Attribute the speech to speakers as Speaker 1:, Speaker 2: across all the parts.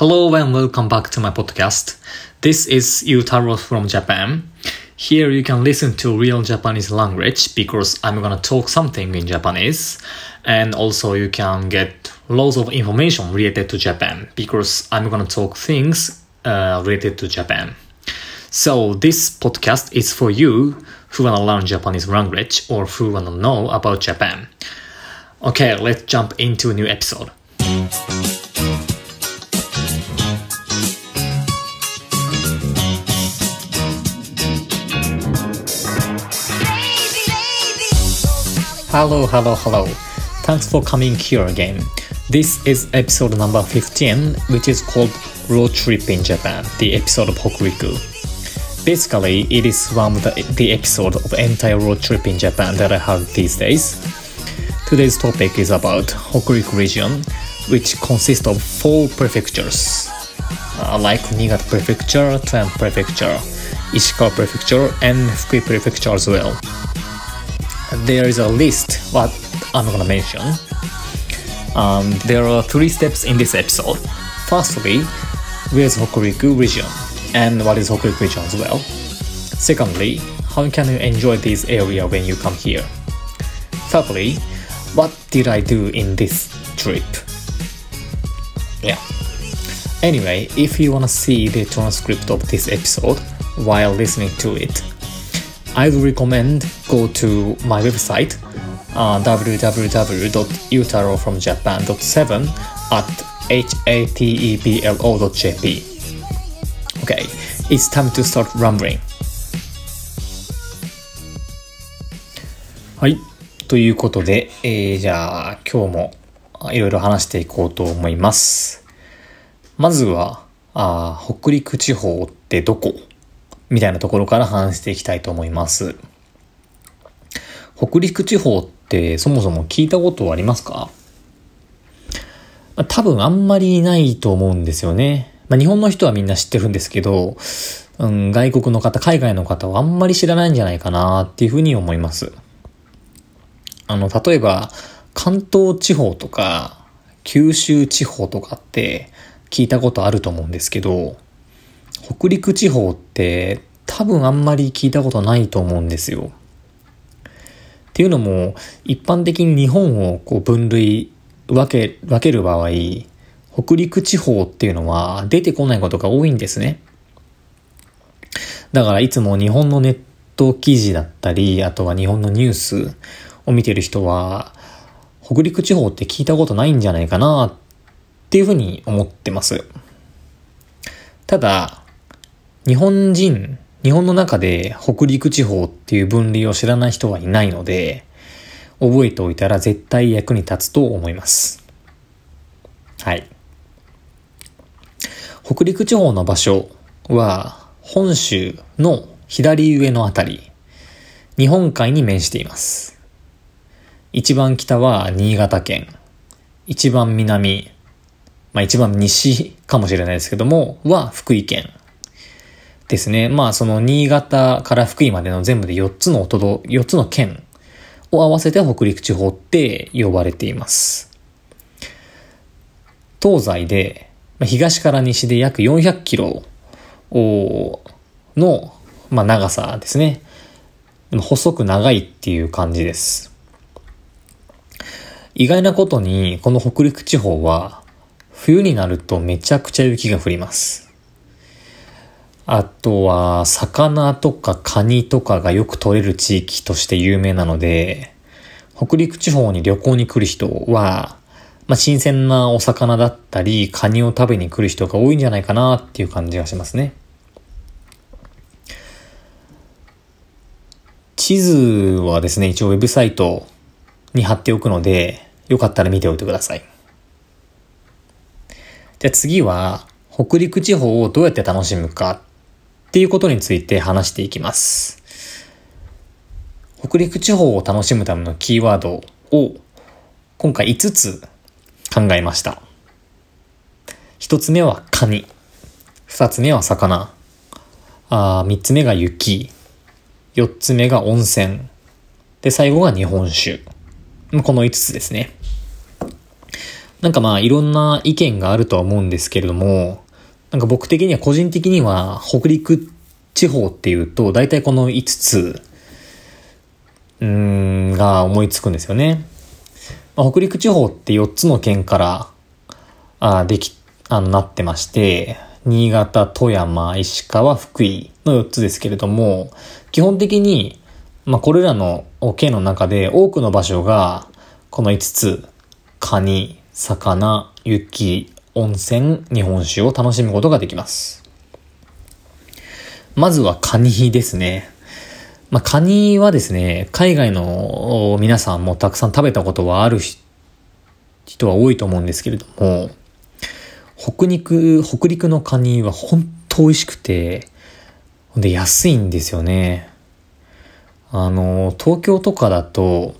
Speaker 1: Hello and welcome back to my podcast. This is Yutaro from Japan. Here you can listen to real Japanese language because I'm gonna talk something in Japanese. And also you can get lots of information related to Japan because I'm gonna talk things uh, related to Japan. So this podcast is for you who wanna learn Japanese language or who wanna know about Japan. Okay, let's jump into a new episode. Hello, hello, hello. Thanks for coming here again. This is episode number 15, which is called Road Trip in Japan, the episode of Hokuriku. Basically, it is from the, the episode of entire road trip in Japan that I have these days. Today's topic is about Hokuriku region, which consists of four prefectures, uh, like Niigata Prefecture, Tran Prefecture, Ishikawa Prefecture, and Fukui Prefecture as well there is a list what I'm gonna mention. Um, there are three steps in this episode. Firstly, where's Hokuriku region and what is Hokuriku region as well. Secondly, how can you enjoy this area when you come here? Thirdly, what did I do in this trip? Yeah. Anyway, if you wanna see the transcript of this episode while listening to it, I would recommend go to my website uh, www.utarofromjapan.7 at hateblo.jp. Okay, it's time to start rambling. はい。ということで、えー、じゃあ今日もいろいろ話していこうと思います。まずは、あ北陸地方ってどこみたいなところから話していきたいと思います。北陸地方ってそもそも聞いたことありますか？多分あんまりないと思うんですよね。まあ、日本の人はみんな知ってるんですけど、うん、外国の方、海外の方はあんまり知らないんじゃないかなっていうふうに思います。あの、例えば、関東地方とか、九州地方とかって聞いたことあると思うんですけど、北陸地方って多分あんまり聞いたことないと思うんですよ。っていうのも、一般的に日本をこう分類、分け、分ける場合、北陸地方っていうのは出てこないことが多いんですね。だからいつも日本のネット記事だったり、あとは日本のニュースを見てる人は、北陸地方って聞いたことないんじゃないかなっていうふうに思ってます。ただ、日本人、日本の中で北陸地方っていう分類を知らない人はいないので、覚えておいたら絶対役に立つと思います。はい。北陸地方の場所は本州の左上のあたり、日本海に面しています。一番北は新潟県、一番南、まあ一番西かもしれないですけども、は福井県。ですね。まあその新潟から福井までの全部で4つの都道、4つの県を合わせて北陸地方って呼ばれています。東西で、東から西で約400キロの、まあ、長さですね。細く長いっていう感じです。意外なことに、この北陸地方は、冬になるとめちゃくちゃ雪が降ります。あとは、魚とかカニとかがよく取れる地域として有名なので、北陸地方に旅行に来る人は、まあ、新鮮なお魚だったり、カニを食べに来る人が多いんじゃないかなっていう感じがしますね。地図はですね、一応ウェブサイトに貼っておくので、よかったら見ておいてください。じゃあ次は、北陸地方をどうやって楽しむかっていうことについて話していきます。北陸地方を楽しむためのキーワードを今回5つ考えました。1つ目はカニ。2つ目は魚。あ3つ目が雪。4つ目が温泉。で、最後が日本酒。この5つですね。なんかまあいろんな意見があるとは思うんですけれども、なんか僕的には個人的には北陸地方っていうと大体この5つ、うん、が思いつくんですよね。まあ、北陸地方って4つの県からあでき、あの、なってまして、新潟、富山、石川、福井の4つですけれども、基本的に、まあ、これらの県の中で多くの場所が、この5つ、カニ、魚、雪、温泉、日本酒を楽しむことができます。まずはカニですね。まあ、カニはですね、海外の皆さんもたくさん食べたことはある人は多いと思うんですけれども、北陸、北陸のカニは本当美味しくて、で、安いんですよね。あの、東京とかだと、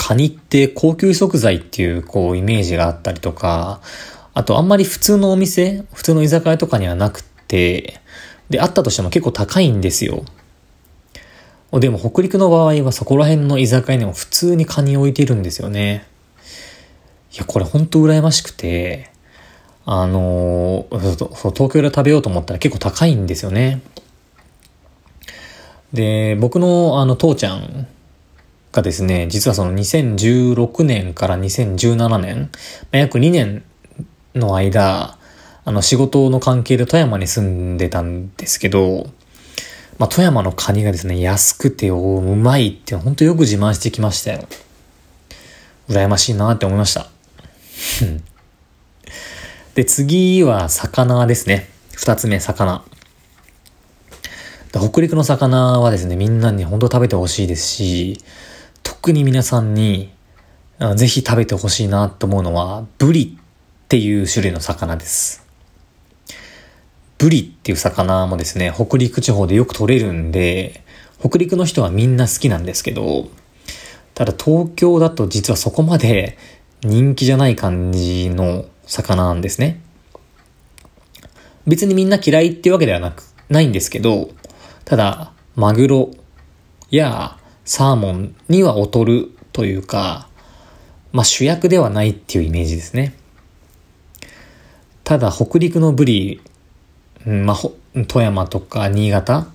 Speaker 1: カニって高級食材っていうこうイメージがあったりとか、あとあんまり普通のお店、普通の居酒屋とかにはなくて、で、あったとしても結構高いんですよ。でも北陸の場合はそこら辺の居酒屋にも普通にカニ置いてるんですよね。いや、これほんと羨ましくて、あの東京で食べようと思ったら結構高いんですよね。で、僕のあの父ちゃんがですね、実はその2016年から2017年、約2年の間、あの仕事の関係で富山に住んでたんですけど、まあ、富山のカニがですね、安くてうまいって本当よく自慢してきましたよ。羨ましいなって思いました。で、次は魚ですね。二つ目、魚。北陸の魚はですね、みんなに本当食べてほしいですし、特に皆さんに、ぜひ食べてほしいなと思うのは、ブリっていう種類の魚です。ブリっていう魚もですね、北陸地方でよく取れるんで、北陸の人はみんな好きなんですけど、ただ東京だと実はそこまで人気じゃない感じの魚なんですね。別にみんな嫌いっていうわけではなく、ないんですけど、ただ、マグロやサーモンには劣るというか、まあ主役ではないっていうイメージですね。ただ北陸のブリ、まあ、富山とか新潟、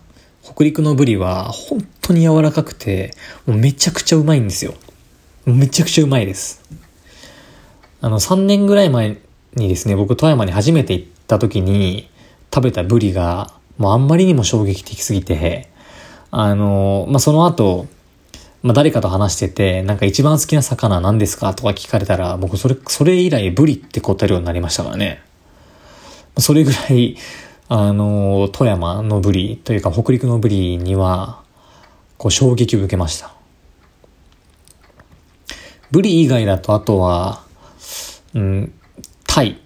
Speaker 1: 北陸のブリは本当に柔らかくて、もうめちゃくちゃうまいんですよ。めちゃくちゃうまいです。あの、3年ぐらい前にですね、僕富山に初めて行った時に食べたブリが、もうあんまりにも衝撃的すぎて、あの、まあ、その後、まあ、誰かと話してて、なんか一番好きな魚何ですか？とか聞かれたら、僕それ、それ以来ブリって答えるようになりましたからね。それぐらい、あの、富山のブリというか北陸のブリには、こう衝撃を受けました。ブリ以外だとあとは、うん、タイ、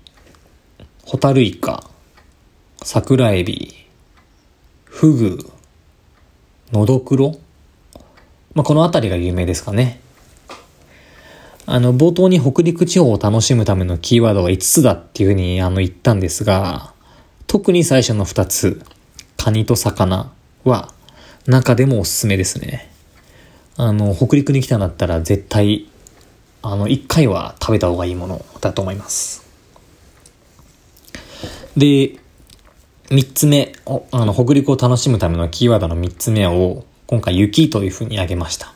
Speaker 1: ホタルイカ、桜エビ、フグ、ノドクロまあ、この辺りが有名ですかね。あの、冒頭に北陸地方を楽しむためのキーワードが5つだっていうふうにあの言ったんですが、特に最初の2つ、カニと魚は中でもおすすめですね。あの、北陸に来たんだったら絶対、あの、1回は食べた方がいいものだと思います。で、3つ目、あの、北陸を楽しむためのキーワードの3つ目を、今回雪というふうに挙げました。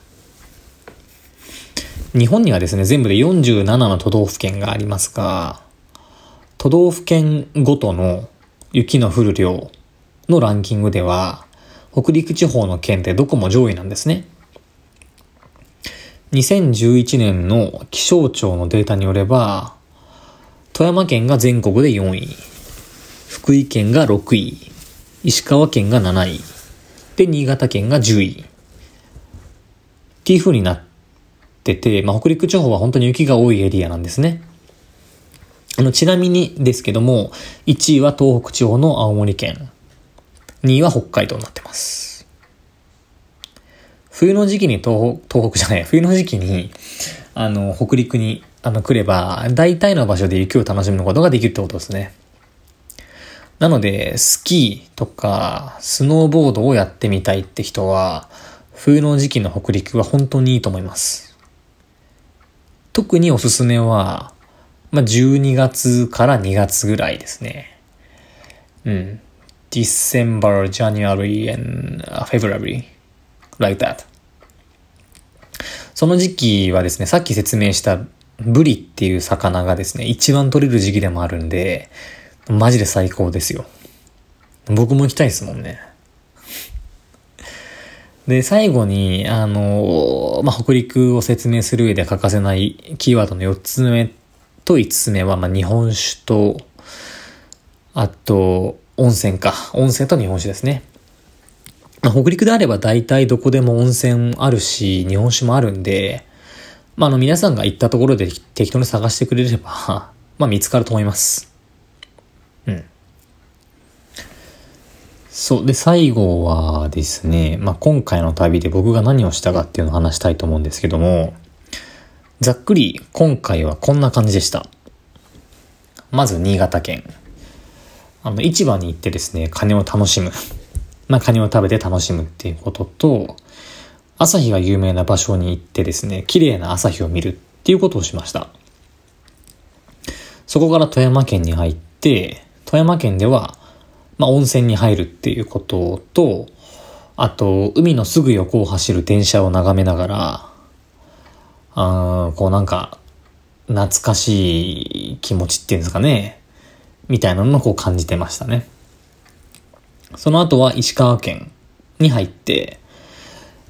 Speaker 1: 日本にはですね、全部で47の都道府県がありますが、都道府県ごとの雪の降る量のランキングでは、北陸地方の県ってどこも上位なんですね。2011年の気象庁のデータによれば、富山県が全国で4位、福井県が6位、石川県が7位、で、新潟県が10位。っていう風になってて、まあ、北陸地方は本当に雪が多いエリアなんですね。あの、ちなみにですけども、1位は東北地方の青森県。2位は北海道になってます。冬の時期に東北東北じゃない、冬の時期に、あの、北陸に、あの、来れば、大体の場所で雪を楽しむことができるってことですね。なので、スキーとか、スノーボードをやってみたいって人は、冬の時期の北陸は本当にいいと思います。特におすすめは、まあ、12月から2月ぐらいですね。うん。December, January and February. Like that. その時期はですね、さっき説明したブリっていう魚がですね、一番取れる時期でもあるんで、マジで最高ですよ。僕も行きたいですもんね。で、最後に、あの、まあ、北陸を説明する上で欠かせないキーワードの4つ目と5つ目は、まあ、日本酒と、あと、温泉か。温泉と日本酒ですね。まあ、北陸であれば大体どこでも温泉あるし、日本酒もあるんで、まあ、あの、皆さんが行ったところで適当に探してくれれば、まあ、見つかると思います。うん。そう。で、最後はですね、まあ、今回の旅で僕が何をしたかっていうのを話したいと思うんですけども、ざっくり今回はこんな感じでした。まず新潟県。あの、市場に行ってですね、カニを楽しむ。まあ、カニを食べて楽しむっていうことと、朝日が有名な場所に行ってですね、綺麗な朝日を見るっていうことをしました。そこから富山県に入って、富山県では、まあ、温泉に入るっていうことと、あと、海のすぐ横を走る電車を眺めながら、あこうなんか、懐かしい気持ちっていうんですかね。みたいなのをこう感じてましたね。その後は石川県に入って、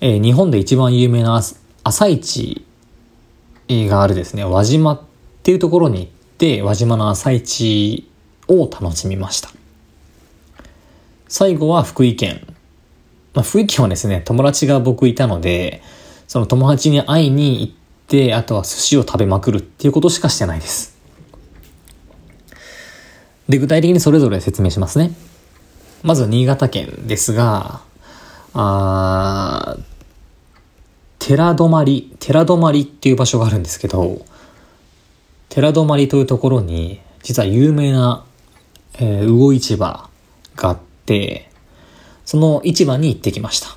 Speaker 1: えー、日本で一番有名な朝市があるですね、輪島っていうところに行って、輪島の朝市を楽しみました。最後は福井県。まあ、福井県はですね、友達が僕いたので、その友達に会いに行って、あとは寿司を食べまくるっていうことしかしてないです。で、具体的にそれぞれ説明しますね。まず新潟県ですが、あ寺泊、寺泊っていう場所があるんですけど、寺泊というところに、実は有名な、えー、魚市場があって、その市場に行ってきました。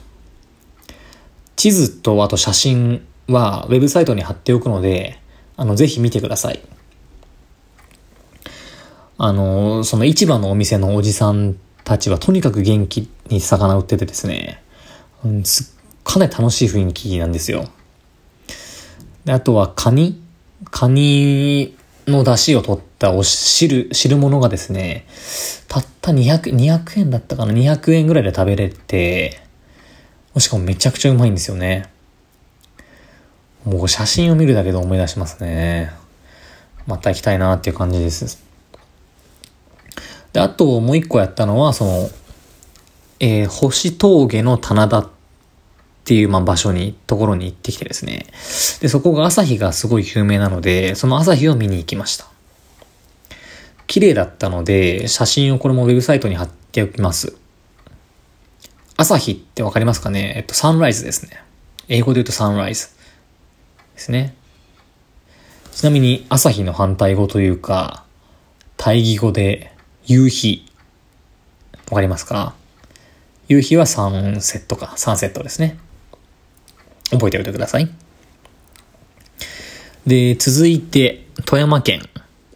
Speaker 1: 地図とあと写真はウェブサイトに貼っておくので、あの、ぜひ見てください。あの、その市場のお店のおじさんたちはとにかく元気に魚売っててですね、うん、かなり楽しい雰囲気なんですよ。であとはカニカニの出汁を取ったお汁、汁物がですね、たった200、200円だったかな ?200 円ぐらいで食べれて、しかもめちゃくちゃうまいんですよね。もう写真を見るだけで思い出しますね。また行きたいなっていう感じです。で、あともう一個やったのは、その、えー、星峠の棚田っていう、まあ、場所に、ところに行ってきてですね。で、そこが朝日がすごい有名なので、その朝日を見に行きました。綺麗だったので、写真をこれもウェブサイトに貼っておきます。朝日ってわかりますかね？えっと、サンライズですね。英語で言うとサンライズですね。ちなみに朝日の反対語というか、対義語で夕日。わかりますか？夕日はサンセットか、サンセットですね。覚えておいてください。で、続いて、富山県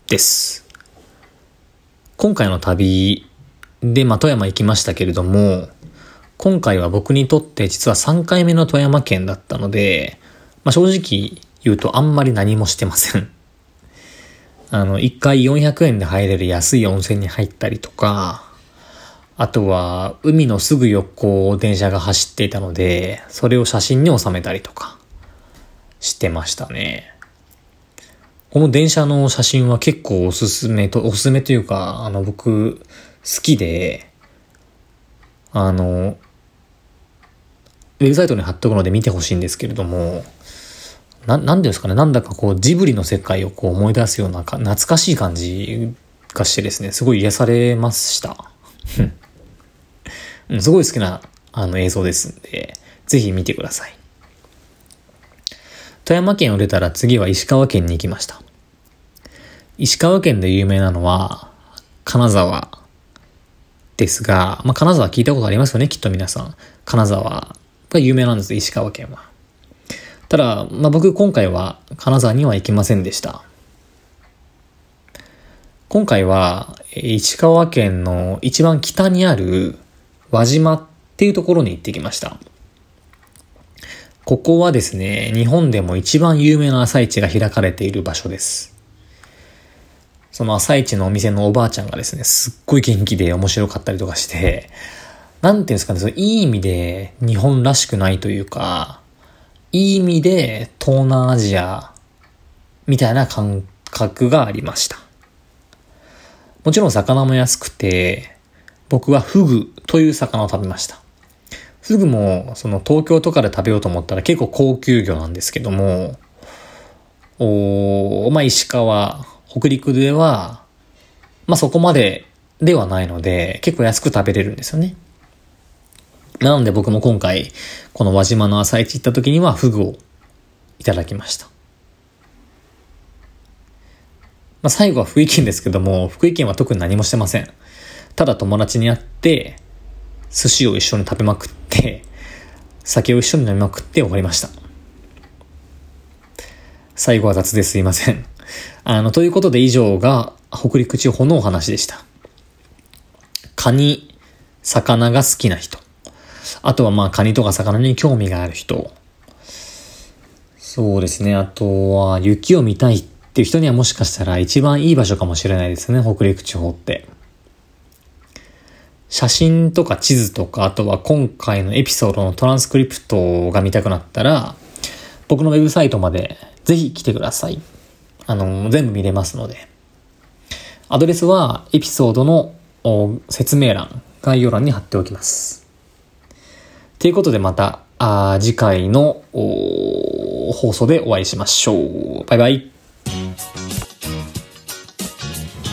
Speaker 1: です。今回の旅で、まあ、富山行きましたけれども、今回は僕にとって実は3回目の富山県だったので、まあ、正直言うとあんまり何もしてません。あの、1回400円で入れる安い温泉に入ったりとか、あとは、海のすぐ横を電車が走っていたので、それを写真に収めたりとか、してましたね。この電車の写真は結構おすすめと、おすすめというか、あの、僕、好きで、あの、ウェブサイトに貼っとくので見てほしいんですけれども、な、なんですかね、なんだかこう、ジブリの世界をこう思い出すような懐かしい感じがしてですね、すごい癒されました。すごい好きなあの映像ですんで、ぜひ見てください。富山県を出たら次は石川県に行きました。石川県で有名なのは、金沢ですが、まあ、金沢聞いたことありますよね、きっと皆さん。金沢が有名なんです、石川県は。ただ、まあ、僕今回は金沢には行きませんでした。今回は石川県の一番北にある輪島っていうところに行ってきました。ここはですね、日本でも一番有名な朝市が開かれている場所です。その朝市のお店のおばあちゃんがですね、すっごい元気で面白かったりとかして、なんていうんですかね、そのいい意味で日本らしくないというか、いい意味で東南アジアみたいな感覚がありました。もちろん魚も安くて、僕はフグという魚を食べました。フグも、その東京とかで食べようと思ったら結構高級魚なんですけども、おまあ、石川、北陸では、まあそこまでではないので、結構安く食べれるんですよね。なので僕も今回、この輪島の朝市行った時にはフグをいただきました。まあ最後は福井県ですけども、福井県は特に何もしてません。ただ友達に会って、寿司を一緒に食べまくって、酒を一緒に飲みまくって終わりました。最後は雑ですいません。あの、ということで以上が北陸地方のお話でした。カニ、魚が好きな人。あとはまあカニとか魚に興味がある人。そうですね。あとは雪を見たいっていう人にはもしかしたら一番いい場所かもしれないですね。北陸地方って。写真とか地図とか、あとは今回のエピソードのトランスクリプトが見たくなったら、僕のウェブサイトまでぜひ来てください。あの、全部見れますので。アドレスはエピソードの説明欄、概要欄に貼っておきます。ということでまた、あ次回の放送でお会いしましょう。バイバイ。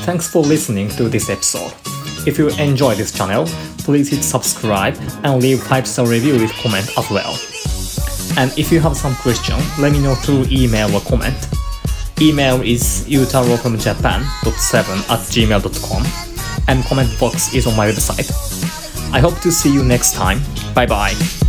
Speaker 1: Thanks for listening to this episode. If you enjoy this channel, please hit subscribe and leave 5-star review with comment as well. And if you have some question, let me know through email or comment. Email is utarofromjapan.7 at gmail.com and comment box is on my website. I hope to see you next time. Bye bye.